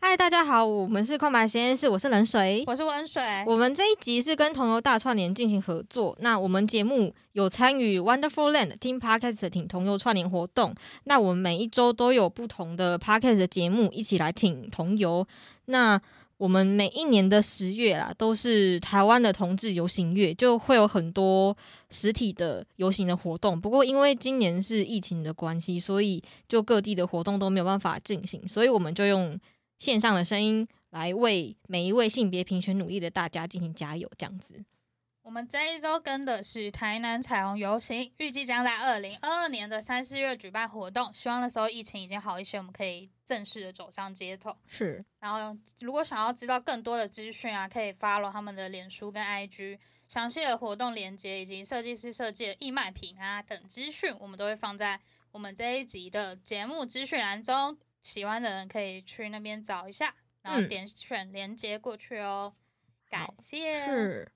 嗨，大家好，我们是空白实验室，我是冷水，我是温水。我们这一集是跟同游大串联进行合作，那我们节目有参与 Wonderful Land Team Podcast 挺同游串联活动，那我们每一周都有不同的 Podcast 节目一起来挺同游。那我们每一年的十月啦，都是台湾的同志游行月，就会有很多实体的游行的活动。不过因为今年是疫情的关系，所以就各地的活动都没有办法进行，所以我们就用。线上的声音来为每一位性别平权努力的大家进行加油，这样子。我们这一周跟的是台南彩虹游行，预计将在二零二二年的三四月举办活动。希望那时候疫情已经好一些，我们可以正式的走上街头。是。然后，如果想要知道更多的资讯啊，可以 follow 他们的脸书跟 IG，详细的活动链接以及设计师设计的义卖品啊等资讯，我们都会放在我们这一集的节目资讯栏中。喜欢的人可以去那边找一下，然后点选连接过去哦。感谢。是。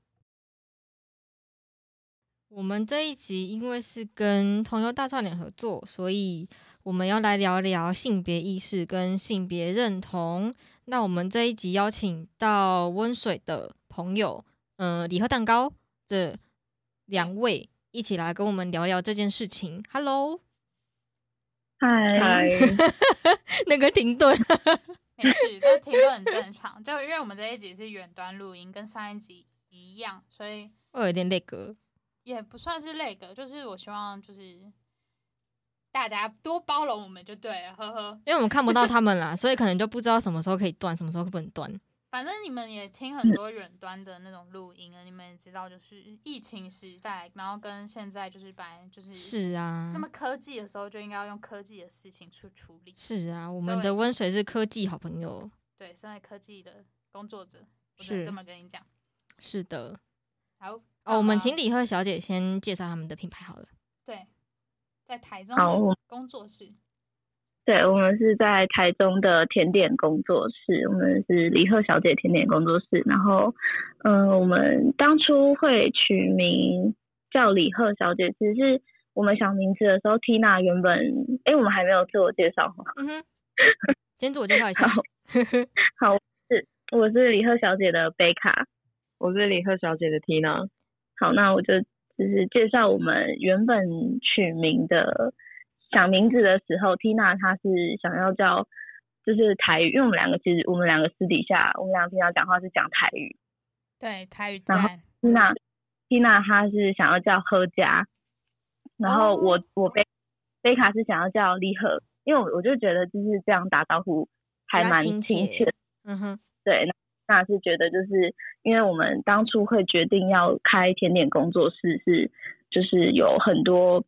我们这一集因为是跟同游大串联合作，所以我们要来聊聊性别意识跟性别认同。那我们这一集邀请到温水的朋友，嗯，礼盒蛋糕这两位一起来跟我们聊聊这件事情。Hello。嗨，那个停顿，没事，这停顿很正常。就因为我们这一集是远端录音，跟上一集一样，所以会有点累格，也不算是累格，就是我希望就是大家多包容我们就对了，呵呵。因为我们看不到 他们啦，所以可能就不知道什么时候可以断，什么时候不能断。反正你们也听很多远端的那种录音了，你们也知道，就是疫情时代，然后跟现在就是本就是是啊，那么科技的时候就应该要用科技的事情去处理。是啊，我们的温水是科技好朋友，对，身为科技的工作者，我只能这么跟你讲。是的，好哦，我们请李贺小姐先介绍他们的品牌好了。对，在台中的工作室。对，我们是在台中的甜点工作室，我们是李贺小姐甜点工作室。然后，嗯，我们当初会取名叫李贺小姐，只是我们想名字的时候，Tina 原本，哎，我们还没有自我介绍哈。嗯哼，先自我介绍一下。好，是我是李贺小姐的贝卡，我是李贺小姐的 Tina。好，那我就就是介绍我们原本取名的。想名字的时候，Tina 她是想要叫就是台语，因为我们两个其实我们两个私底下我们两个平常讲话是讲台语，对台语。然后 Tina Tina 她是想要叫喝家，然后我我贝贝卡是想要叫李贺，因为我我就觉得就是这样打招呼还蛮亲切。嗯哼，对，那是觉得就是因为我们当初会决定要开甜点工作室，是就是有很多。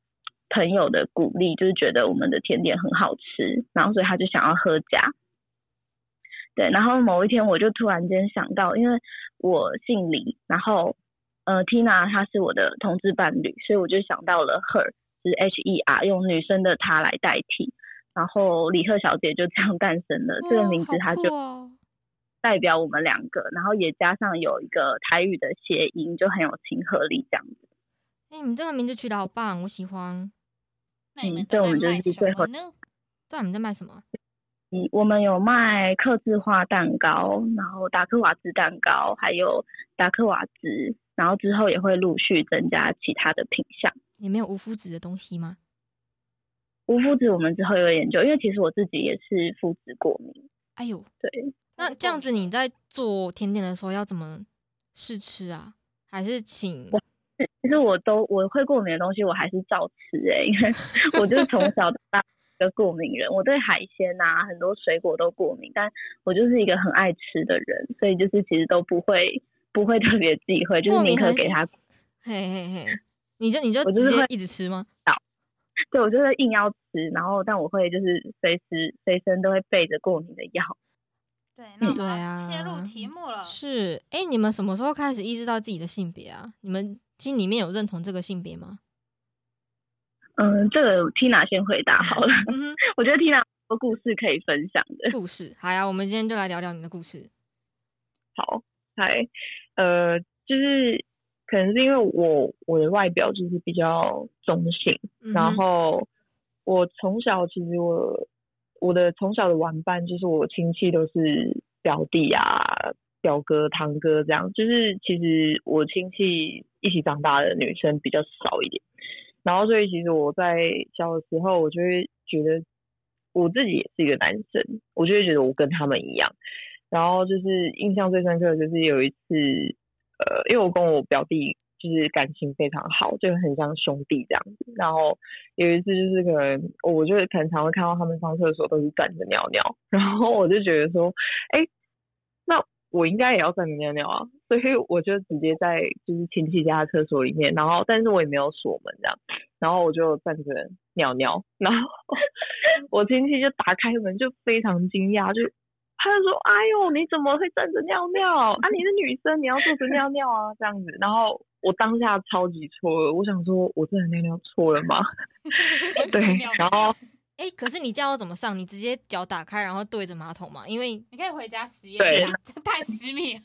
朋友的鼓励就是觉得我们的甜点很好吃，然后所以他就想要喝加。对，然后某一天我就突然间想到，因为我姓李，然后呃 Tina 她是我的同志伴侣，所以我就想到了 Her，是 H E R，用女生的她来代替，然后李贺小姐就这样诞生了。这个名字它就代表我们两个，然后也加上有一个台语的谐音，就很有亲和力这样子。哎，你们这个名字取得好棒，我喜欢。那你们在卖什么呢？对，我们在卖什么？嗯，我们有卖刻字化蛋糕，然后达克瓦兹蛋糕，还有达克瓦兹，然后之后也会陆续增加其他的品相。你没有无麸质的东西吗？无麸质我们之后有研究，因为其实我自己也是麸质过敏。哎呦，对，那这样子你在做甜点的时候要怎么试吃啊？还是请？其实我都我会过敏的东西，我还是照吃哎，因为 我就是从小到大的过敏人，我对海鲜啊很多水果都过敏，但我就是一个很爱吃的人，所以就是其实都不会不会特别忌讳，就是宁可给他，嘿嘿嘿，你就你就我就是会一直吃吗？对，我就是硬要吃，然后但我会就是随时随身都会备着过敏的药。对，那我们切入题目了。是，哎，你们什么时候开始意识到自己的性别啊？你们心里面有认同这个性别吗？嗯，这个 Tina 先回答好了。我觉得 Tina 有故事可以分享的。故事，好呀，我们今天就来聊聊你的故事。好，嗨，呃，就是可能是因为我我的外表就是比较中性，然后我从小其实我。我的从小的玩伴就是我亲戚都是表弟啊、表哥、堂哥这样，就是其实我亲戚一起长大的女生比较少一点。然后所以其实我在小的时候，我就会觉得我自己也是一个男生，我就会觉得我跟他们一样。然后就是印象最深刻的就是有一次，呃，因为我跟我表弟就是感情非常好，就很像兄弟这样子。然后有一次就是可能，我就很常会看到他们上厕所都是站着尿尿，然后我就觉得说，哎，那我应该也要站着尿尿啊，所以我就直接在就是亲戚家的厕所里面，然后但是我也没有锁门这样，然后我就站着尿尿，然后 我亲戚就打开门就非常惊讶，就。他就说：“哎呦，你怎么会站着尿尿啊？你是女生，你要坐着尿尿啊，这样子。”然后我当下超级错了，我想说，我真的尿尿错了吗？对，然后，哎，可是你叫我怎么上？你直接脚打开，然后对着马桶嘛？因为你可以回家实验一下，太私密了。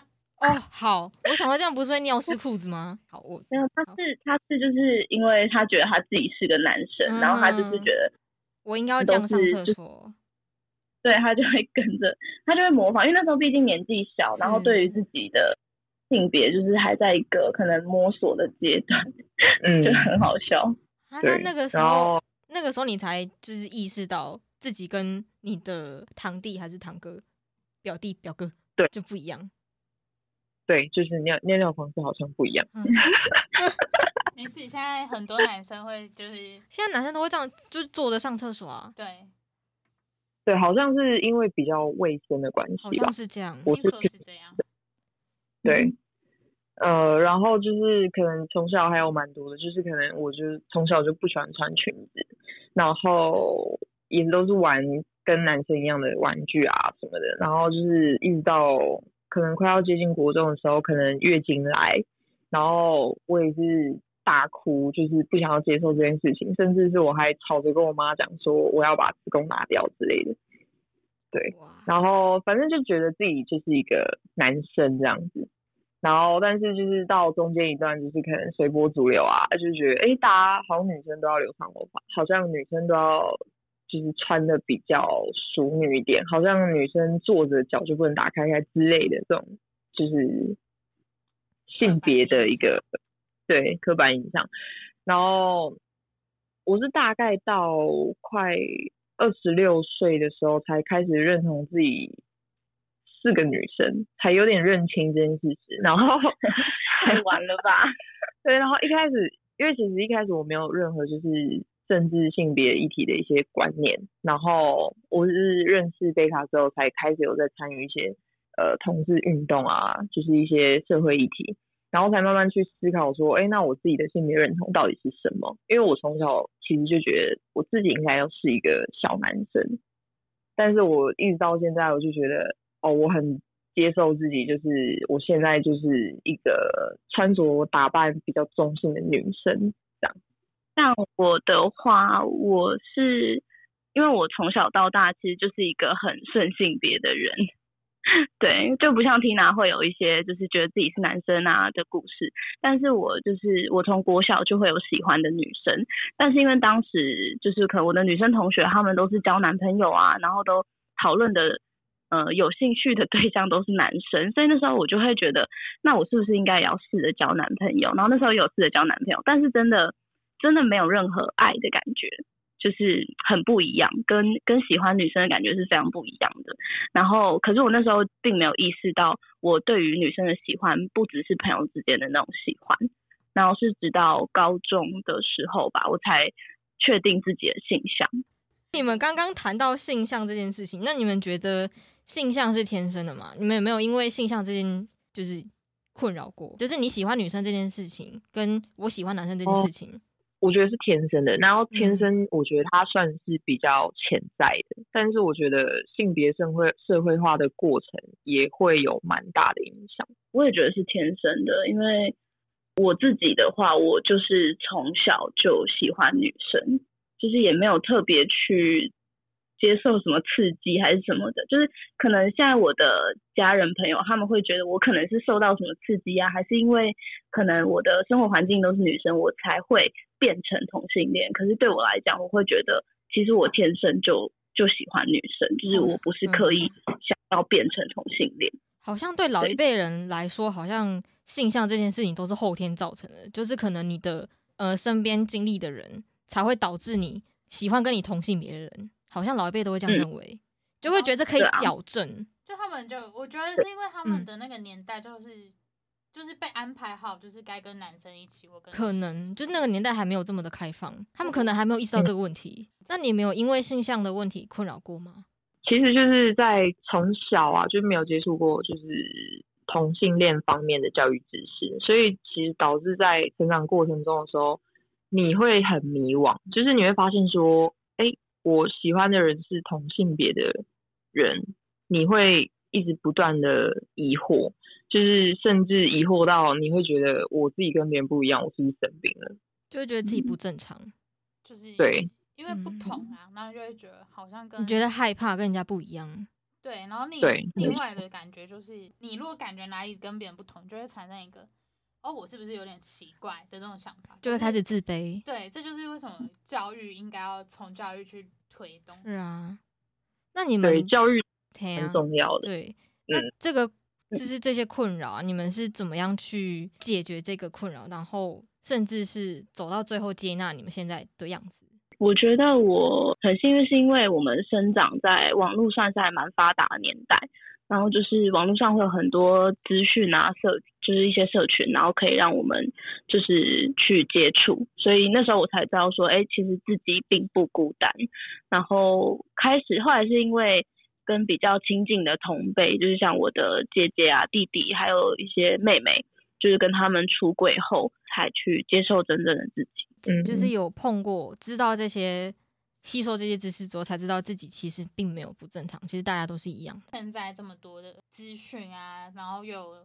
哦，好，我想到这样不是会尿湿裤子吗？好，我没有，他是他是就是因为他觉得他自己是个男生，然后他就是觉得我应该要这样上厕所。对他就会跟着，他就会模仿，因为那时候毕竟年纪小，然后对于自己的性别就是还在一个可能摸索的阶段，嗯，就很好笑。啊，那那个时候，那个时候你才就是意识到自己跟你的堂弟还是堂哥、表弟、表哥对就不一样。对，就是尿尿尿方式好像不一样。没事，现在很多男生会就是 现在男生都会这样，就是坐着上厕所啊。对。对，好像是因为比较卫生的关系吧，好像是这样，我是是这样。对，呃，然后就是可能从小还有蛮多的，就是可能我就从小就不喜欢穿裙子，然后也都是玩跟男生一样的玩具啊什么的，然后就是一直到可能快要接近国中的时候，可能月经来，然后我也是。大哭，就是不想要接受这件事情，甚至是我还吵着跟我妈讲说我要把子宫拿掉之类的。对，然后反正就觉得自己就是一个男生这样子，然后但是就是到中间一段就是可能随波逐流啊，就觉得哎，大家好像女生都要留长头发，好像女生都要就是穿的比较淑女一点，好像女生坐着脚就不能打开开之类的这种，就是性别的一个。对刻板印象，然后我是大概到快二十六岁的时候才开始认同自己是个女生，才有点认清这件事情。然后 太晚了吧？对，然后一开始，因为其实一开始我没有任何就是政治性别议题的一些观念，然后我是认识贝卡之后才开始有在参与一些呃同志运动啊，就是一些社会议题。然后才慢慢去思考说，哎，那我自己的性别认同到底是什么？因为我从小其实就觉得我自己应该要是一个小男生，但是我一直到现在，我就觉得，哦，我很接受自己，就是我现在就是一个穿着打扮比较中性的女生这样。像我的话，我是因为我从小到大其实就是一个很顺性别的人。对，就不像 Tina 会有一些就是觉得自己是男生啊的故事，但是我就是我从国小就会有喜欢的女生，但是因为当时就是可能我的女生同学她们都是交男朋友啊，然后都讨论的呃有兴趣的对象都是男生，所以那时候我就会觉得，那我是不是应该也要试着交男朋友？然后那时候有试着交男朋友，但是真的真的没有任何爱的感觉。就是很不一样，跟跟喜欢女生的感觉是非常不一样的。然后，可是我那时候并没有意识到，我对于女生的喜欢不只是朋友之间的那种喜欢。然后是直到高中的时候吧，我才确定自己的性向。你们刚刚谈到性向这件事情，那你们觉得性向是天生的吗？你们有没有因为性向这件就是困扰过？就是你喜欢女生这件事情，跟我喜欢男生这件事情。我觉得是天生的，然后天生我觉得它算是比较潜在的，但是我觉得性别社会社会化的过程也会有蛮大的影响。我也觉得是天生的，因为我自己的话，我就是从小就喜欢女生，就是也没有特别去。接受什么刺激还是什么的，就是可能现在我的家人朋友他们会觉得我可能是受到什么刺激啊，还是因为可能我的生活环境都是女生，我才会变成同性恋。可是对我来讲，我会觉得其实我天生就就喜欢女生，就是我不是刻意想要变成同性恋。好像对老一辈人来说，好像性向这件事情都是后天造成的，就是可能你的呃身边经历的人才会导致你喜欢跟你同性别的人，好像老一辈都会这样嗯认为，就会觉得这可以矫正。就他们就我觉得是因为他们嗯的那个年代就是、就是被安排好，就是该跟男生一起或跟可能就那个年代还没有这么的开放，他们可能还没有意识到这个问题。那你没有因为性向的问题困扰过吗？其实就是在从小啊就没有接触过就是同性恋方面的教育知识，所以其实导致在成长过程中的时候，你会很迷惘，就是你会发现说，哎，我喜欢的人是同性别的人，你会一直不断的疑惑，就是甚至疑惑到你会觉得我自己跟别人不一样，我是不是生病了？就会觉得自己不正常，就是对，因为不嗯同啊，然后就会觉得好像跟你觉得害怕跟人家不一样。对，然后另对另外的感觉就是，你如果感觉哪里跟别人不同，就会产生一个哦，我是不是有点奇怪的这种想法，就会开始自卑。对，这就是为什么教育应该要从教育去推动。是啊，那你们对，教育很重要的。对，那嗯这个就是这些困扰啊，你们是怎么样去解决这个困扰，然后甚至是走到最后接纳你们现在的样子？我觉得我很幸运，是因为我们生长在网络算是还蛮发达的年代，然后就是网络上会有很多资讯啊，社就是一些社群，然后可以让我们就是去接触，所以那时候我才知道说，哎，其实自己并不孤单。然后开始后来是因为跟比较亲近的同辈，就是像我的姐姐啊、弟弟，还有一些妹妹，就是跟他们出轨后，才去接受真正的自己。嗯就是有碰过，知道这些，吸收这些知识之后，才知道自己其实并没有不正常，其实大家都是一样的。现在这么多的资讯啊，然后有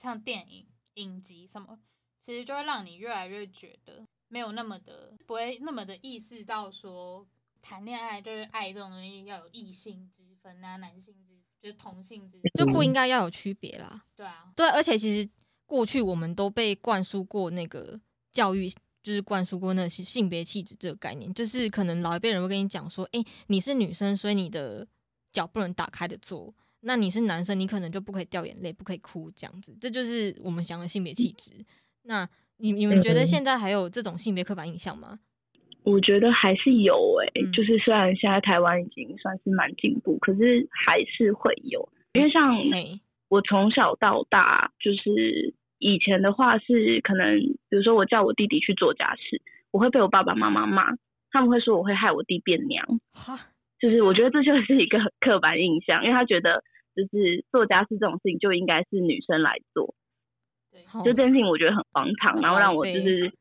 像电影、影集什么，其实就会让你越来越觉得没有那么的不会那么的意识到说谈恋爱就是爱这种东西要有异性之分啊，男性之就是同性之分，就不应该要有区别啦。对啊，对，而且其实过去我们都被灌输过那个教育，就是灌输过那些性别气质这个概念，就是可能老一辈人会跟你讲说，哎、你是女生，所以你的脚不能打开的做。那你是男生，你可能就不可以掉眼泪，不可以哭，这样子，这就是我们讲的性别气质。那你你们觉得嗯现在还有这种性别刻板印象吗？我觉得还是有诶、嗯就是虽然现在台湾已经算是蛮进步，可是还是会有。因为像嘿，我从小到大，就是以前的话是可能，比如说我叫我弟弟去做家事，我会被我爸爸妈妈骂，他们会说我会害我弟变娘，哈，就是我觉得这就是一个刻板印象，因为他觉得就是做家事这种事情就应该是女生来做，对，就这件事情我觉得很荒唐，然后让我就是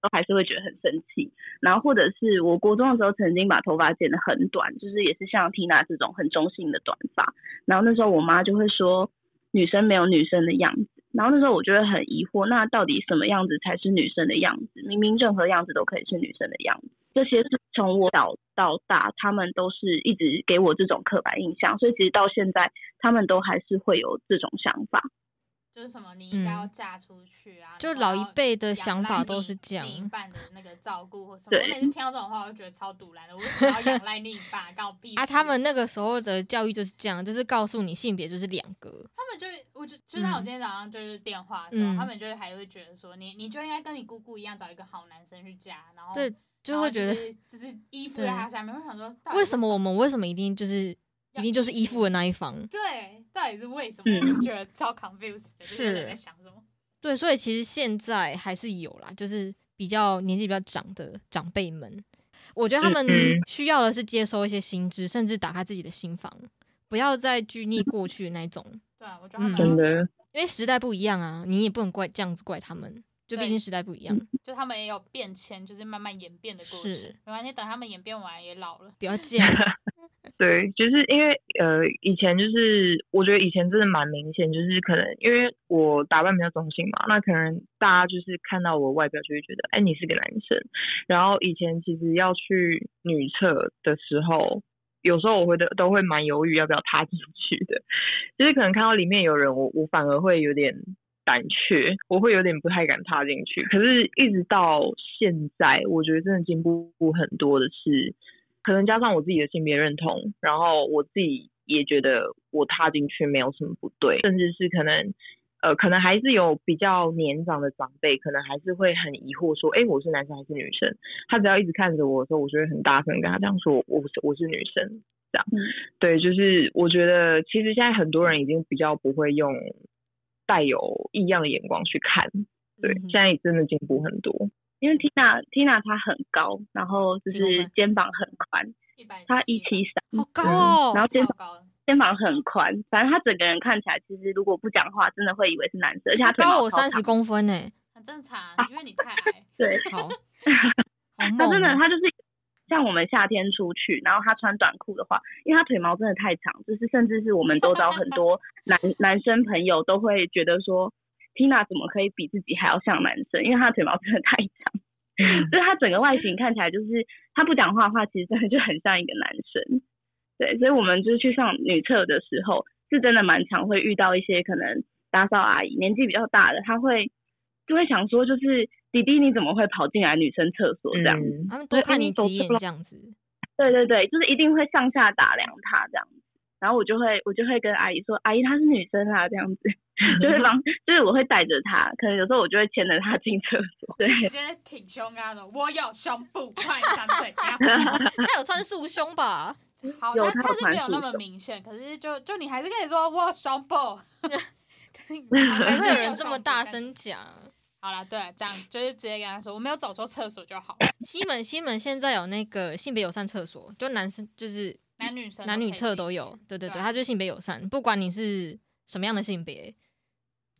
都还是会觉得很生气。然后或者是我国中的时候曾经把头发剪得很短，就是也是像 Tina 这种很中性的短发。然后那时候我妈就会说女生没有女生的样子。然后那时候我就会很疑惑，那到底什么样子才是女生的样子？明明任何样子都可以是女生的样子。这些是从我小到大，他们都是一直给我这种刻板印象，所以其实到现在，他们都还是会有这种想法。就是什么你应该要嗯嫁出去啊，就老一辈的想法都是这样另一半的那个照顾或什么。我每次听到这种话，我就觉得超堵然的。我为什么要仰赖另一半？干我屁啊，他们那个时候的教育就是这样，就是告诉你性别就是两个，他们就是，我就就像我嗯今天早上就是电话的时候，嗯他们就是还会觉得说，你你就应该跟你姑姑一样找一个好男生去嫁，然后对，就会觉得是就是依附在他下面。我想说，为什么我们为什么一定就是一定就是依附的那一方？对，到底是为什么？嗯我就觉得超 confused，就是有在想什么。对，所以其实现在还是有啦，就是比较年纪比较长的长辈们，我觉得他们需要的是接收一些新知，甚至打开自己的心房，不要再拘泥过去的那一种，对啊，我觉得他们嗯要真的，因为时代不一样啊，你也不能怪这样子怪他们，就毕竟时代不一样，就他们也有变迁，就是慢慢演变的过程是。没关系，等他们演变完也老了。不要这样。对，就是因为呃，以前就是我觉得以前真的蛮明显，就是可能因为我打扮比较中性嘛，那可能大家就是看到我外表就会觉得，哎，你是个男生。然后以前其实要去女厕的时候，有时候我会的都会蛮犹豫要不要踏进去的，就是可能看到里面有人，我我反而会有点胆怯，我会有点不太敢踏进去。可是，一直到现在，我觉得真的进步很多的是。可能加上我自己的性别认同，然后我自己也觉得我踏进去没有什么不对，甚至是可能。呃，可能还是有比较年长的长辈，可能还是会很疑惑说，哎，我是男生还是女生？他只要一直看着我的时候，我就会很大声跟他这样说，我是我是女生，这样。对，就是我觉得其实现在很多人已经比较不会用带有异样的眼光去看，对，现在真的进步很多。因为 Tina Tina 她很高，然后就是肩膀很宽，她一七三，好高哦，然后肩膀。肩膀很宽，反正她整个人看起来，其实如果不讲话，真的会以为是男生。而且他高我三十公分呢，很正常，因为你太矮。对，好，他真的，她就是像我们夏天出去，然后他穿短裤的话，因为他腿毛真的太长，就是甚至是我们都知道很多 男男生朋友都会觉得说，Tina 怎么可以比自己还要像男生？因为她的腿毛真的太长，就是她整个外形看起来，就是她不讲话的话，其实真的就很像一个男生。对，所以，我们就是去上女厕的时候，是真的蛮常会遇到一些可能打扫阿姨年纪比较大的，她会就会想说，就是弟弟你怎么会跑进来女生厕所这样？他们多看你几眼这样子。对对对，就是一定会上下打量他这样子。然后我就会我就会跟阿姨说，阿姨她是女生啊这样子，就是帮就是我会带着她，可能有时候我就会牵着她进厕所，对，直接挺胸啊的，我有胸部，快想怎样？他有穿束胸吧？好，他他是没有那么明显，可是就就你还是可以说我胸部，还是有人这么大声讲。好了，对，这样就是直接跟他说，我没有走错厕所就好。西门西门现在有那个性别友善厕所，就男生就是男女生男女厕都有，对对对，他就性别友善，不管你是什么样的性别。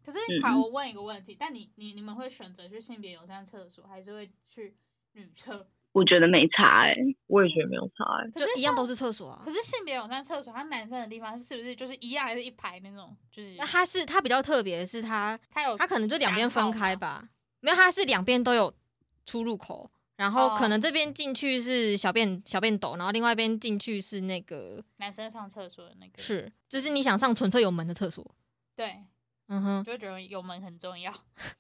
可是好，我问一个问题，但你你你们会选择去性别友善厕所，还是会去女厕？我觉得没差哎，我也觉得没有差哎，就一样都是厕所啊。可是性别友善厕所，它男生的地方是不是就是一样，还是一排那种？就是那它是它比较特别的是它，它有它可能就两边分开吧？没有，它是两边都有出入口，然后可能这边进去是小便小便斗，然后另外一边进去是那个男生上厕所的那个。是，就是你想上纯粹有门的厕所。对，嗯哼，就觉得有门很重要。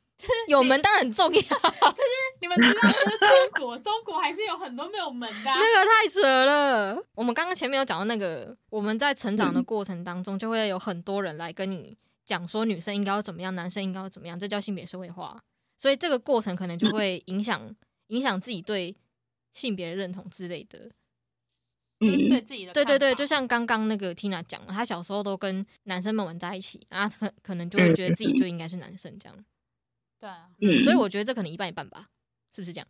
有门当然很重要，可是你们知道，就是中国，中国还是有很多没有门的。那个太扯了。我们刚刚前面有讲到那个，我们在成长的过程当中，就会有很多人来跟你讲说，女生应该要怎么样，男生应该要怎么样，这叫性别社会化。所以这个过程可能就会影响影响自己对性别认同之类的。嗯，对自己的。对对对，就像刚刚那个 Tina 讲了，她小时候都跟男生们玩在一起，啊可可能就会觉得自己就应该是男生这样。对啊，嗯，所以我觉得这可能一半一半吧，是不是这样？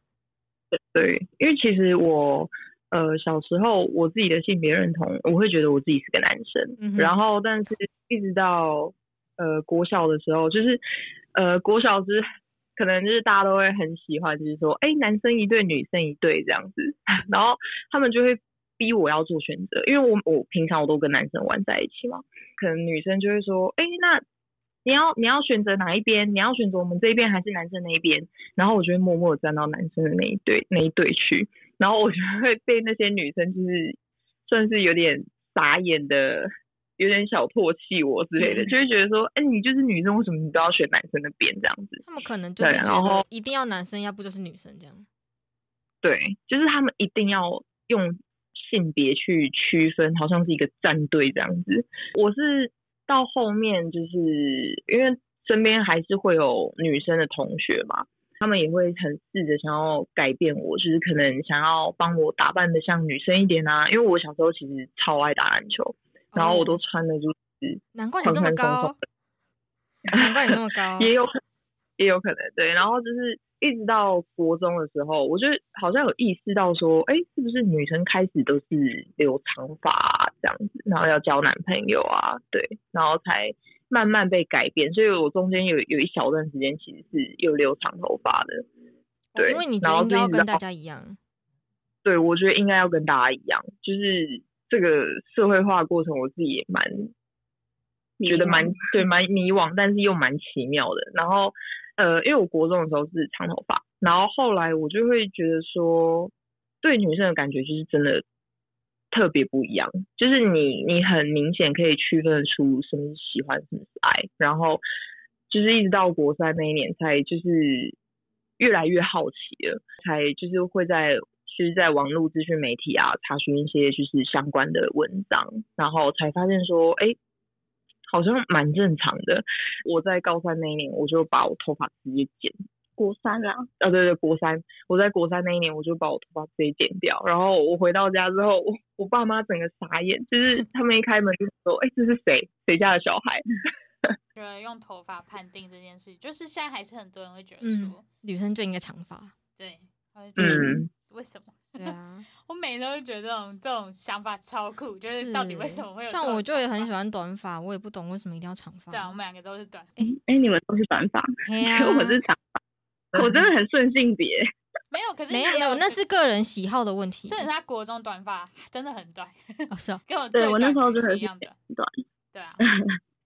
对，因为其实我呃小时候我自己的性别认同，我会觉得我自己是个男生，然后但是一直到呃国小的时候，就是呃国小是可能就是大家都会很喜欢，就是说哎男生一对女生一对这样子，然后他们就会逼我要做选择，因为我我平常我都跟男生玩在一起嘛，可能女生就会说哎那。你要你要选择哪一边？你要选择我们这一边还是男生那一边？然后我就会默默站到男生的那一队那一对去，然后我就会被那些女生就是算是有点傻眼的，有点小唾弃我之类的，就会觉得说，哎，你就是女生，为什么你都要选男生的边这样子？他们可能就是觉得一定要男生，要不就是女生这样。对，就是他们一定要用性别去区分，好像是一个战队这样子。我是。到后面就是因为身边还是会有女生的同学嘛，他们也会很试着想要改变我，就是可能想要帮我打扮的像女生一点啊。因为我小时候其实超爱打篮球，然后我都穿的就是难怪你这么高，难怪你这么高，也有可也有可能对，然后就是。一直到国中的时候，我就好像有意识到说，哎，是不是女生开始都是留长发这样子，然后要交男朋友啊，对，然后才慢慢被改变。所以我中间有有一小段时间其实是有留长头发的，对，因为你觉得应该要跟大家一样，对，我觉得应该要跟大家一样，就是这个社会化过程，我自己也蛮觉得蛮 对，蛮迷惘，但是又蛮奇妙的，然后。呃，因为我国中的时候是长头发，然后后来我就会觉得说，对女生的感觉就是真的特别不一样，就是你你很明显可以区分出什么是喜欢，什么是爱，然后就是一直到国三那一年才就是越来越好奇了，才就是会在就是在网络资讯媒体啊查询一些就是相关的文章，然后才发现说，哎，好像蛮正常的。我在高三那一年，我就把我头发直接剪。国三啊，啊对对，国三，我在国三那一年，我就把我头发直接剪掉。然后我回到家之后，我我爸妈整个傻眼，就是 他们一开门就说，哎，这是谁？谁家的小孩？觉得用头发判定这件事，就是现在还是很多人会觉得说，女生就应该长发。对，嗯，为什么？对啊，我每天都觉得这种这种想法超酷，就是到底为什么会有？像我就也很喜欢短发，我也不懂为什么一定要长发。对啊，我们两个都是短。哎哎，你们都是短发，我是长发。我真的很顺性别，没有，可是没有没有，那是个人喜好的问题。这是他国中短发真的很短，哦是啊，跟我对我那时候真的一样的短，对啊。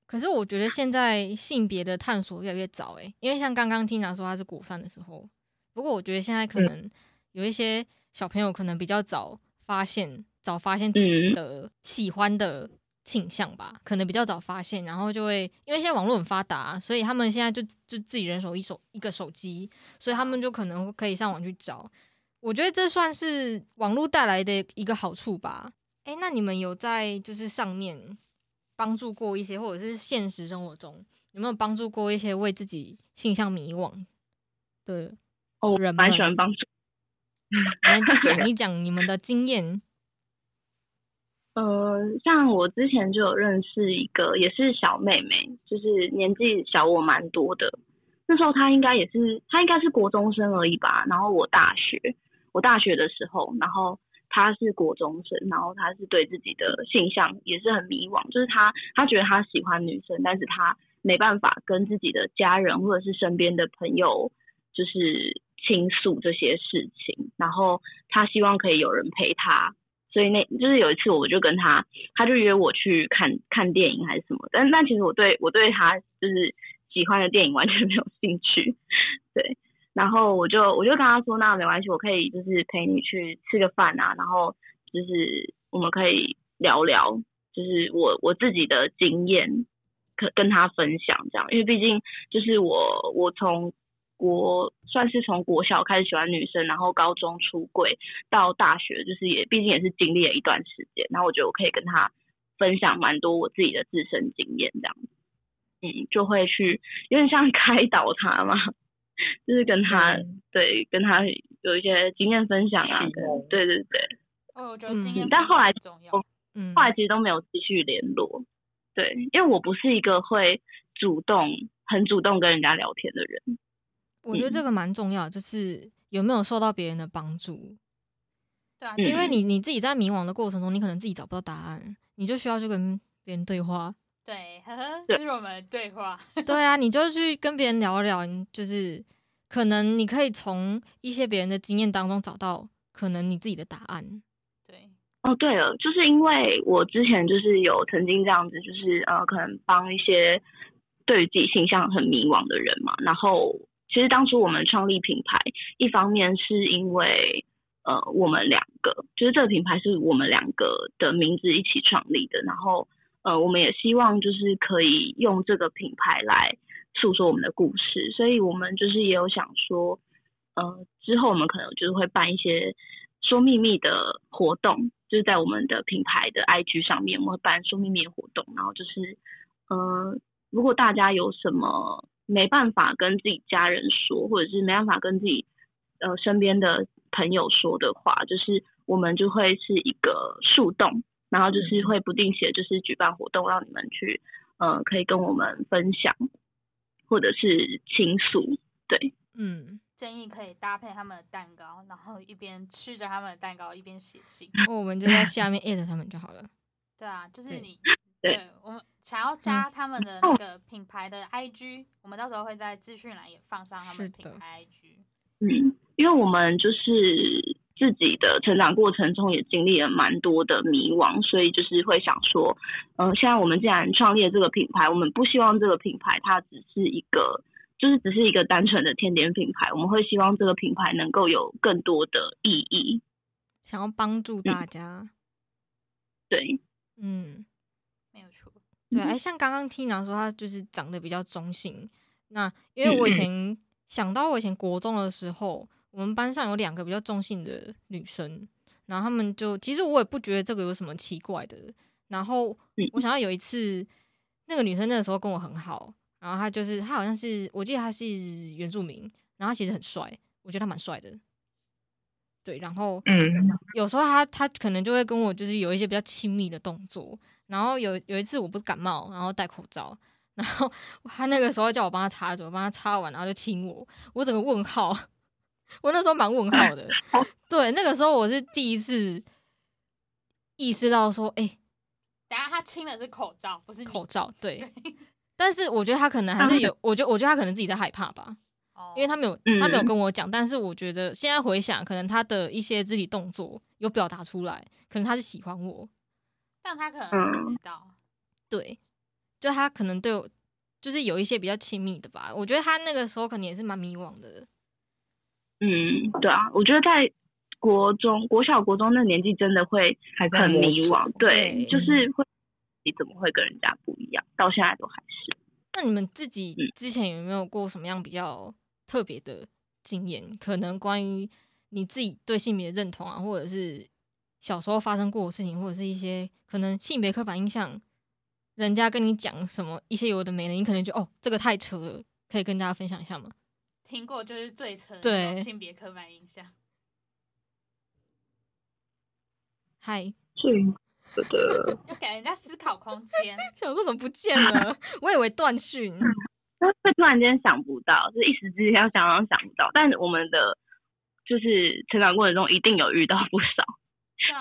可是我觉得现在性别的探索越来越早哎，因为像刚刚听娜说他是国三的时候，不过我觉得现在可能有一些小朋友可能比较早发现，早发现自己的喜欢的。倾向吧，可能比较早发现，然后就会因为现在网络很发达，所以他们现在就就自己人手一手一个手机，所以他们就可能可以上网去找。我觉得这算是网络带来的一个好处吧。哎，那你们有在就是上面帮助过一些，或者是现实生活中有没有帮助过一些为自己性向迷惘的人？蛮喜欢帮助，来 讲一讲你们的经验。呃，像我之前就有认识一个，也是小妹妹，就是年纪小我蛮多的。那时候她应该也是，她应该是国中生而已吧。然后我大学，我大学的时候，然后她是国中生，然后她是对自己的性向也是很迷惘，就是她她觉得她喜欢女生，但是她没办法跟自己的家人或者是身边的朋友就是倾诉这些事情，然后他希望可以有人陪他。所以那就是有一次，我就跟他，他就约我去看看电影还是什么，但但其实我对我对他就是喜欢的电影完全没有兴趣，对，然后我就我就跟他说，那没关系，我可以就是陪你去吃个饭啊，然后就是我们可以聊聊，就是我我自己的经验，可跟他分享这样，因为毕竟就是我我从。我算是从国小开始喜欢女生，然后高中出柜，到大学就是也毕竟也是经历了一段时间，然后我觉得我可以跟他分享蛮多我自己的自身经验，这样。子，嗯，就会去有点像 开导他嘛，就是跟他对跟他有一些经验分享啊，对对对，哦，我觉得经验，但后来重要，嗯，后来其实都没有继续联络，对，因为我不是一个会主动很主动跟人家聊天的人。我觉得这个蛮重要，就是有没有受到别人的帮助。对啊，因为你你自己在迷惘的过程中，你可能自己找不到答案，你就需要去跟别人对话。对，呵呵，这是我们的对话。对啊，你就去跟别人聊聊，就是可能你可以从一些别人的经验当中找到可能你自己的答案。对，哦，对了，就是因为我之前就是有曾经这样子，就是呃，可能帮一些对于自己形象很迷惘的人嘛，然后。其实当初我们创立品牌，一方面是因为呃我们两个，就是这个品牌是我们两个的名字一起创立的，然后呃我们也希望就是可以用这个品牌来诉说我们的故事，所以我们就是也有想说，呃之后我们可能就是会办一些说秘密的活动，就是在我们的品牌的 IG 上面，我们会办说秘密的活动，然后就是呃如果大家有什么。没办法跟自己家人说，或者是没办法跟自己呃身边的朋友说的话，就是我们就会是一个树洞，然后就是会不定期的，就是举办活动，让你们去呃可以跟我们分享，或者是倾诉。对，嗯，建议可以搭配他们的蛋糕，然后一边吃着他们的蛋糕，一边写信。我们就在下面艾特他们就好了。对啊，就是你。对我们想要加他们的那个品牌的 IG，我们到时候会在资讯栏也放上他们品牌 IG。嗯，因为我们就是自己的成长过程中也经历了蛮多的迷惘，所以就是会想说，嗯，现在我们既然创立了这个品牌，我们不希望这个品牌它只是一个，就是只是一个单纯的甜点品牌，我们会希望这个品牌能够有更多的意义，想要帮助大家。对，嗯。对，哎，像刚刚 Tina 说，她就是长得比较中性。那 因为我以前想到我以前国中的时候，我们班上有两个比较中性的女生，然后他们就其实我也不觉得这个有什么奇怪的。然后嗯我想到有一次，那个女生那个时候跟我很好，然后她就是她好像是我记得她是原住民，然后她其实很帅，我觉得她蛮帅的。对，然后嗯有时候她她可能就会跟我就是有一些比较亲密的动作，然后有有一次我不是感冒，然后戴口罩，然后他那个时候叫我帮他擦嘴，我帮他擦完，然后就亲我，我整个问号，我那时候蛮问号的。对，那个时候我是第一次意识到说，哎、等下他亲的是口罩，不是口罩，对。但是我觉得他可能还是有，我觉得我觉得他可能自己在害怕吧，哦因为他没有他没有嗯跟我讲，但是我觉得现在回想，可能他的一些肢体动作有表达出来，可能他是喜欢我，但他可能嗯不知道。对，就他可能对我就是有一些比较亲密的吧。我觉得他那个时候可能也是蛮迷惘的。嗯，对啊，我觉得在国中、国小、国中那年纪，真的会很还在摸索迷惘，对，对就是会你怎么会跟人家不一样，到现在都还是。那你们自己嗯之前有没有过什么样比较特别的经验？可能关于你自己对性别认同啊，或者是小时候发生过的事情，或者是一些可能性别刻板印象，人家跟你讲什么一些有的没的，你可能就哦这个太扯了，可以跟大家分享一下吗？听过就是最扯的对性别刻板印象。嗨，最的，要给人家思考空间。小鹿怎么不见了？我以为断讯。但会突然间想不到，就是一时之间要想想想不到，但我们的就是成长过程中一定有遇到不少，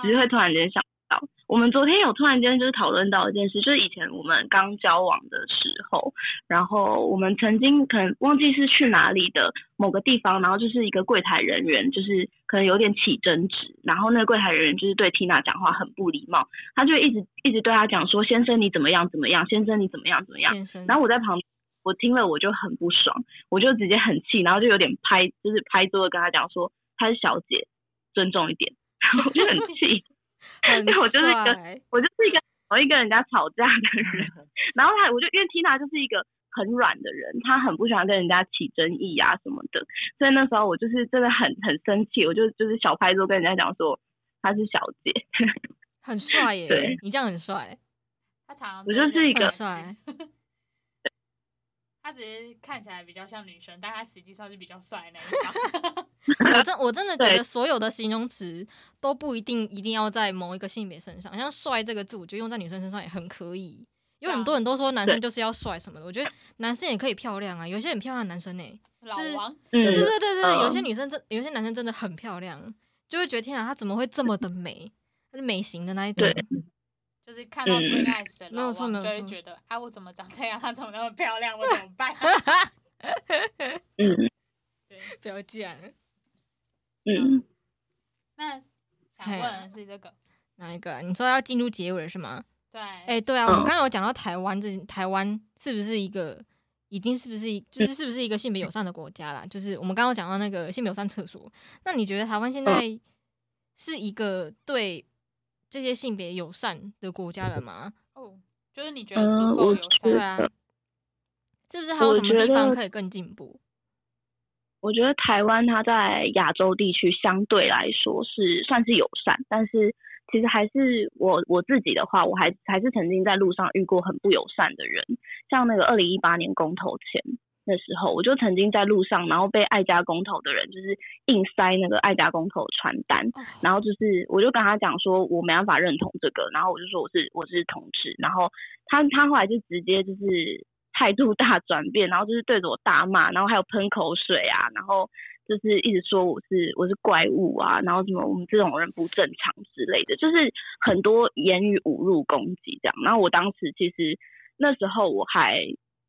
只是会突然间想到。我们昨天有突然间就是讨论到一件事，就是以前我们刚交往的时候，然后我们曾经可能忘记是去哪里的某个地方，然后就是一个柜台人员就是可能有点起争执，然后那个柜台人员就是对 Tina 讲话很不礼貌，他就一直一直对他讲说先生你怎么样怎么样，先生你怎么样怎么样，然后我在旁，我听了我就很不爽，我就直接很气，然后就有点拍，就是拍桌子跟他讲说她是小姐，尊重一点。我就很气，很因为 我就是一个，我就是一个容易跟人家吵架的人。然后他，我就因为 Tina 就是一个很软的人，他很不喜欢跟人家起争议啊什么的，所以那时候我就是真的很很生气，我就就是小拍桌跟人家讲说她是小姐。很帅耶对！你这样很帅，他常常我就是一个很帅。他只是看起来比较像女生，但他实际上是比较帅的那一种。我真我真的觉得所有的形容词都不一定一定要在某一个性别身上，像“帅”这个字，我觉得用在女生身上也很可以。有很多人都说男生就是要帅什么的，我觉得男生也可以漂亮啊，有些很漂亮的男生呢、就是老王，嗯对对对对对，有些嗯女生真，有些男生真的很漂亮，就会觉得天啊，他怎么会这么的美？他是美型的那一种对。就是看到嗯 Green Eyes 的没有老王，错没有错就会觉得，啊，我怎么长这样？她怎么那么漂亮？我怎么办？嗯。对，不要讲嗯，那想问的是这个，哪一个啊？你说要进入结尾了是吗？对，哎、对啊，我们嗯刚刚有讲到台湾，这台湾是不是一个已经是不是一就是是不是一个性别友善的国家啦？就是我们刚刚讲到那个性别友善厕所，那你觉得台湾现在是一个对这些性别友善的国家了吗？哦，就是你觉得足够友善？对啊，是不是还有什么地方可以更进步？我觉得台湾它在亚洲地区相对来说是算是友善，但是其实还是我我自己的话，我还还是曾经在路上遇过很不友善的人，像那个二零一八年公投前那时候，我就曾经在路上，然后被爱家公投的人就是硬塞那个爱家公投的传单，哦然后就是我就跟他讲说我没办法认同这个，然后我就说我是我是同志，然后他他后来就直接就是态度大转变，然后就是对着我大骂，然后还有喷口水啊，然后就是一直说我是我是怪物啊，然后什么我们这种人不正常之类的，就是很多言语侮辱攻击这样。然后我当时其实那时候我还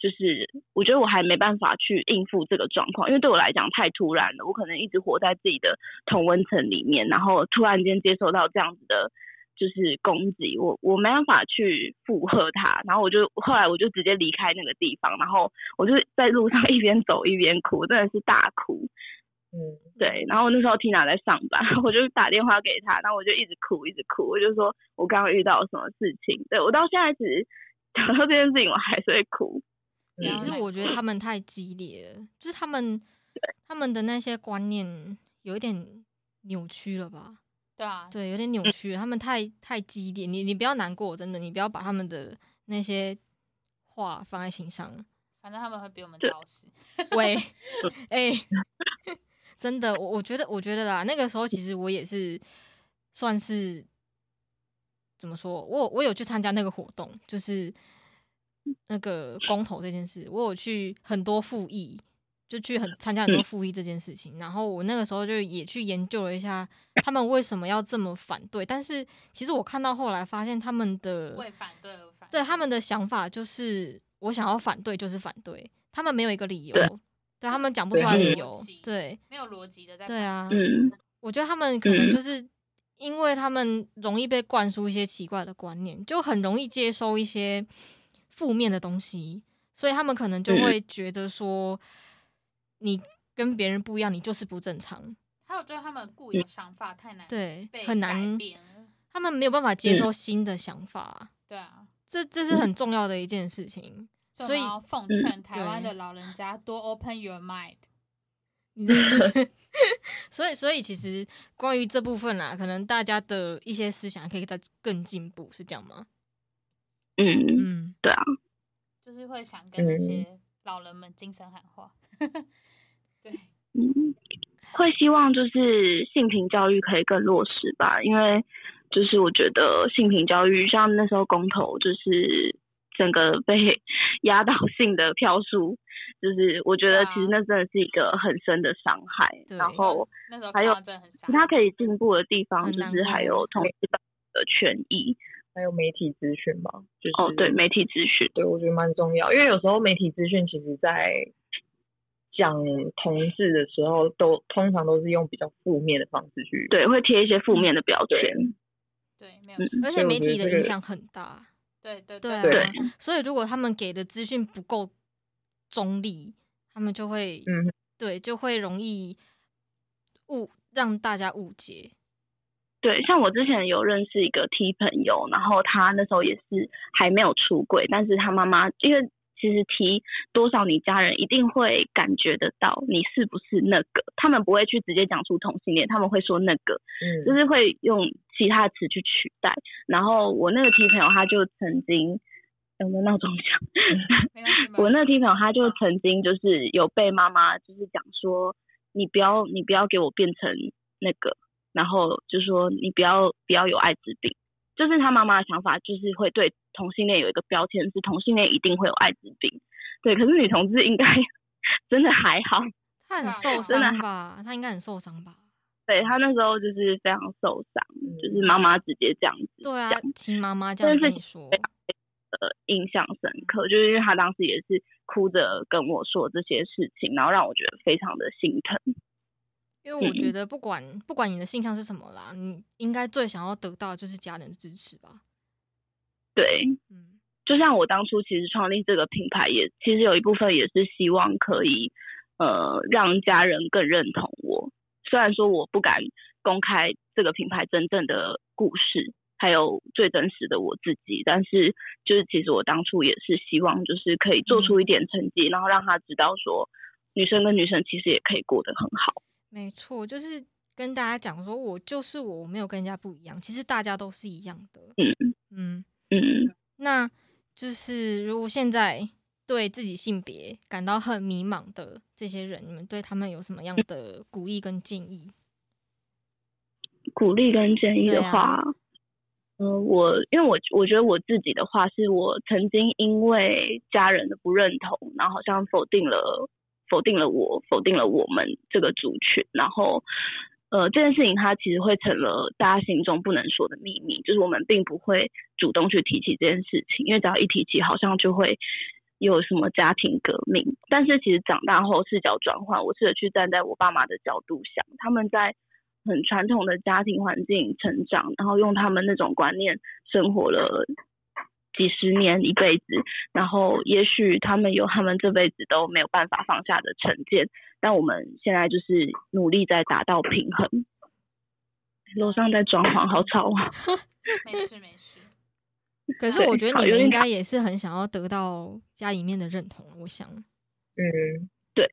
就是我觉得我还没办法去应付这个状况，因为对我来讲太突然了，我可能一直活在自己的同温层里面，然后突然间接受到这样子的。就是攻击我，我没办法去附和他，然后我就后来我就直接离开那个地方，然后我就在路上 一边走一边哭，真的是大哭。嗯，对，然后那时候 Tina 在上班，我就打电话给他，然后我就一直哭，一直哭，我就说我刚刚遇到什么事情。对我到现在其实 讲到这件事情，我还是会哭。其实嗯我觉得他们太激烈了，就是他们他们的那些观念有一点扭曲了吧？对啊，对，有点扭曲了，他们太太激烈，你你不要难过，真的，你不要把他们的那些话放在心上。反正他们会比我们早死。喂，哎、真的，我我觉得，我觉得啦，那个时候其实我也是算是怎么说，我我有去参加那个活动，就是那个公投这件事，我有去很多复议，就去很参加很多复议这件事情，然后我那个时候就也去研究了一下他们为什么要这么反对，但是其实我看到后来发现他们的为反对而反对他们的想法就是，我想要反对就是反对，他们没有一个理由，对对他们讲不出来理由对没有逻辑的在对啊，嗯，我觉得他们可能嗯。就是因为他们容易被灌输一些奇怪的观念，就很容易接收一些负面的东西，所以他们可能就嗯会觉得说，你跟别人不一样，你就是不正常，还有就是他们固有想法太难对，很难，他们没有办法接受新的想法，对啊，这这是很重要的一件事情。所所以奉嗯劝台湾的老人家多 open your mind。你真的是，所以所以其实关于这部分啦，可能大家的一些思想可以再更进步，是这样吗？嗯，嗯，对啊，就是会想跟那嗯些老人们精神喊话。对，嗯，会希望就是性平教育可以更落实吧，因为就是我觉得性平教育像那时候公投，就是整个被 压倒性的票数，就是我觉得其实那真的是一个很深的伤害。对然后那时候还有其。他可以进步的地方，就是还有同志的权益。还有媒体资讯吧，就是哦，对，媒体资讯，对，我觉得蛮重要，因为有时候媒体资讯其实在讲同志的时候，都通常都是用比较负面的方式去，对，会贴一些负面的标对签。对，没有。而且媒体的影响很大，对对对啊对所以如果他们给的资讯不够中立，他们就会，嗯，对，就会容易误让大家误解。对，像我之前有认识一个 T 朋友，然后他那时候也是还没有出轨，但是他妈妈因为其实 T 多少你家人一定会感觉得到你是不是那个，他们不会去直接讲出同性恋，他们会说那个，就嗯，是会用其他词去取代。然后我那个 T 朋友他就曾经。有没有闹钟响？我那个 T 朋友他就曾经就是有被妈妈就是讲说，你不要你不要给我变成那个，然后就说你不要不要有艾滋病，就是他妈妈的想法就是会对同性恋有一个标签，是同性恋一定会有艾滋病，对，可是女同志应该 真的还好，她很受伤吧？他应该很受伤吧？对她那时候就是非常受伤，嗯就是妈妈直接这样子对啊讲，亲妈妈这样跟你说，呃印象深刻，就是因为他当时也是哭着跟我说这些事情，然后让我觉得非常的心疼。因为我觉嗯得不管不管你的性向是什么啦，你应该最想要得到的就是家人的支持吧。对，嗯，就像我当初其实创立这个品牌也，其实有一部分也是希望可以呃让家人更认同我。虽然说我不敢公开这个品牌真正的故事，还有最真实的我自己，但是就是其实我当初也是希望就是可以做出一点成绩，然后让他知道说女生跟女生其实也可以过得很好。没错，就是跟大家讲说，我就是我，我没有跟人家不一样，其实大家都是一样的。嗯嗯，嗯。那就是如果现在对自己性别感到很迷茫的这些人，你们对他们有什么样的鼓励跟建议？鼓励跟建议的话，嗯、我因为我我觉得我自己的话，是我曾经因为家人的不认同，然后好像否定了否定了我，否定了我们这个族群，然后呃这件事情它其实会成了大家心中不能说的秘密，就是我们并不会主动去提起这件事情，因为只要一提起，好像就会。有什么家庭革命？但是其实长大后视角转换，我试着去站在我爸妈的角度想，他们在很传统的家庭环境成长，然后用他们那种观念生活了几十年、一辈子，然后也许他们有他们这辈子都没有办法放下的成见，但我们现在就是努力在达到平衡。楼上在装潢，好吵啊！没事没事。可是我觉得你们应该也是很想要得到家里面的认同，我想。嗯，对，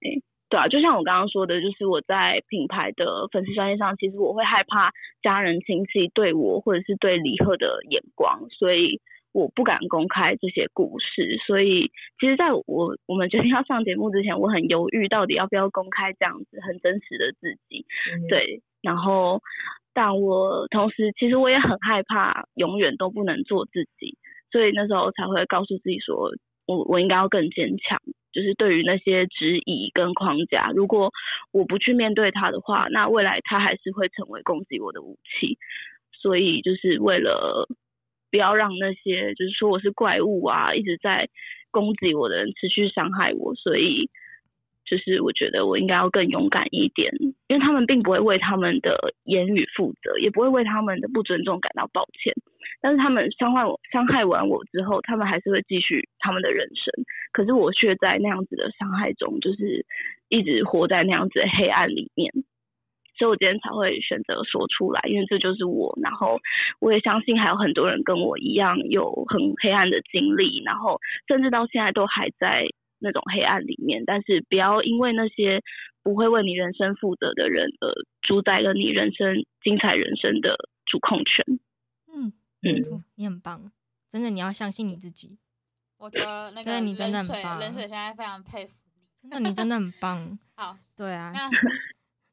对啊，就像我刚刚说的，就是我在品牌的粉丝专业上，其实我会害怕家人亲戚对我或者是对李贺的眼光，所以我不敢公开这些故事。所以其实在我我们决定要上节目之前，我很犹豫到底要不要公开这样子很真实的自己。对，然后但我同时其实我也很害怕永远都不能做自己，所以那时候才会告诉自己说，我我应该要更坚强。就是对于那些质疑跟框架，如果我不去面对它的话，那未来它还是会成为攻击我的武器。所以就是为了不要让那些就是说我是怪物啊，一直在攻击我的人持续伤害我，所以。就是我觉得我应该要更勇敢一点，因为他们并不会为他们的言语负责，也不会为他们的不尊重感到抱歉。但是他们伤害我、伤害完我之后，他们还是会继续他们的人生。可是我却在那样子的伤害中，就是一直活在那样子的黑暗里面。所以我今天才会选择说出来，因为这就是我。然后我也相信还有很多人跟我一样有很黑暗的经历，然后甚至到现在都还在。那种黑暗里面，但是不要因为那些不会为你人生负责的人而主宰了你人生精彩人生的主控权。嗯嗯，你很棒，真的，你要相信你自己。我觉得那个你真的很棒，冷水现在非常佩服你，真的，你真的很棒。好，对啊，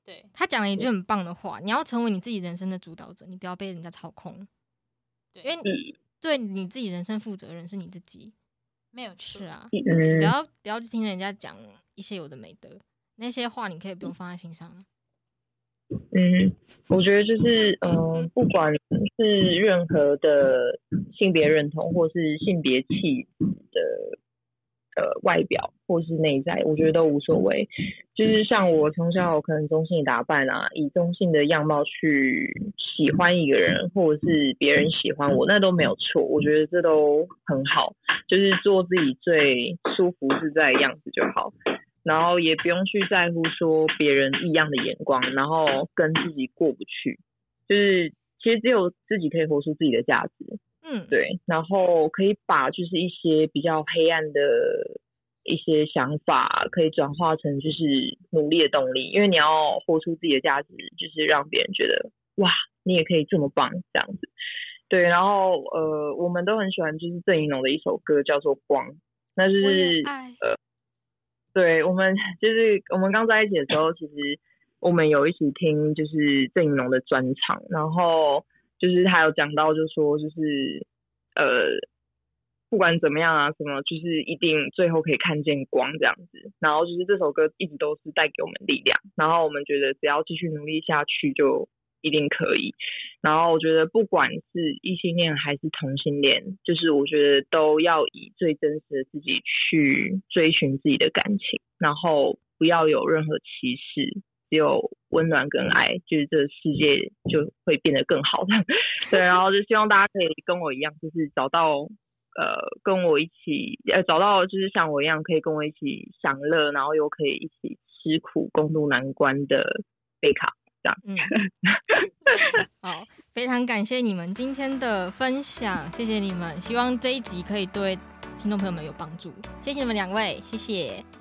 对，他讲了一句很棒的话，你要成为你自己人生的主导者，你不要被人家操控。对，因为你对你自己人生负责任是你自己。没有是啊，不要不要去听人家讲一些有的没的，那些话你可以不用放在心上。嗯，我觉得就是，嗯，不管是任何的性别认同或是性别气质的。呃，外表或是内在，我觉得都无所谓。就是像我从小可能中性打扮啊，以中性的样貌去喜欢一个人，或者是别人喜欢我，那都没有错。我觉得这都很好，就是做自己最舒服自在的样子就好。然后也不用去在乎说别人异样的眼光，然后跟自己过不去。就是其实只有自己可以活出自己的价值。嗯，对，然后可以把就是一些比较黑暗的一些想法，可以转化成就是努力的动力，因为你要活出自己的价值，就是让别人觉得哇，你也可以这么棒这样子。对，然后呃，我们都很喜欢就是郑怡农的一首歌叫做《光》，那就是呃，对我们就是我们刚在一起的时候，其实我们有一起听就是郑怡农的专场，然后。就是他有讲到，就说就是，呃，不管怎么样啊，什么就是一定最后可以看见光这样子。然后就是这首歌一直都是带给我们力量，然后我们觉得只要继续努力下去就一定可以。然后我觉得不管是异性恋还是同性恋，就是我觉得都要以最真实的自己去追寻自己的感情，然后不要有任何歧视。只有温暖跟爱，就是这世界就会变得更好的。对，然后就希望大家可以跟我一样，就是找到呃跟我一起呃找到就是像我一样可以跟我一起享乐，然后又可以一起吃苦共度难关的贝卡这样。嗯，好，非常感谢你们今天的分享，谢谢你们，希望这一集可以对听众朋友们有帮助。谢谢你们两位，谢谢。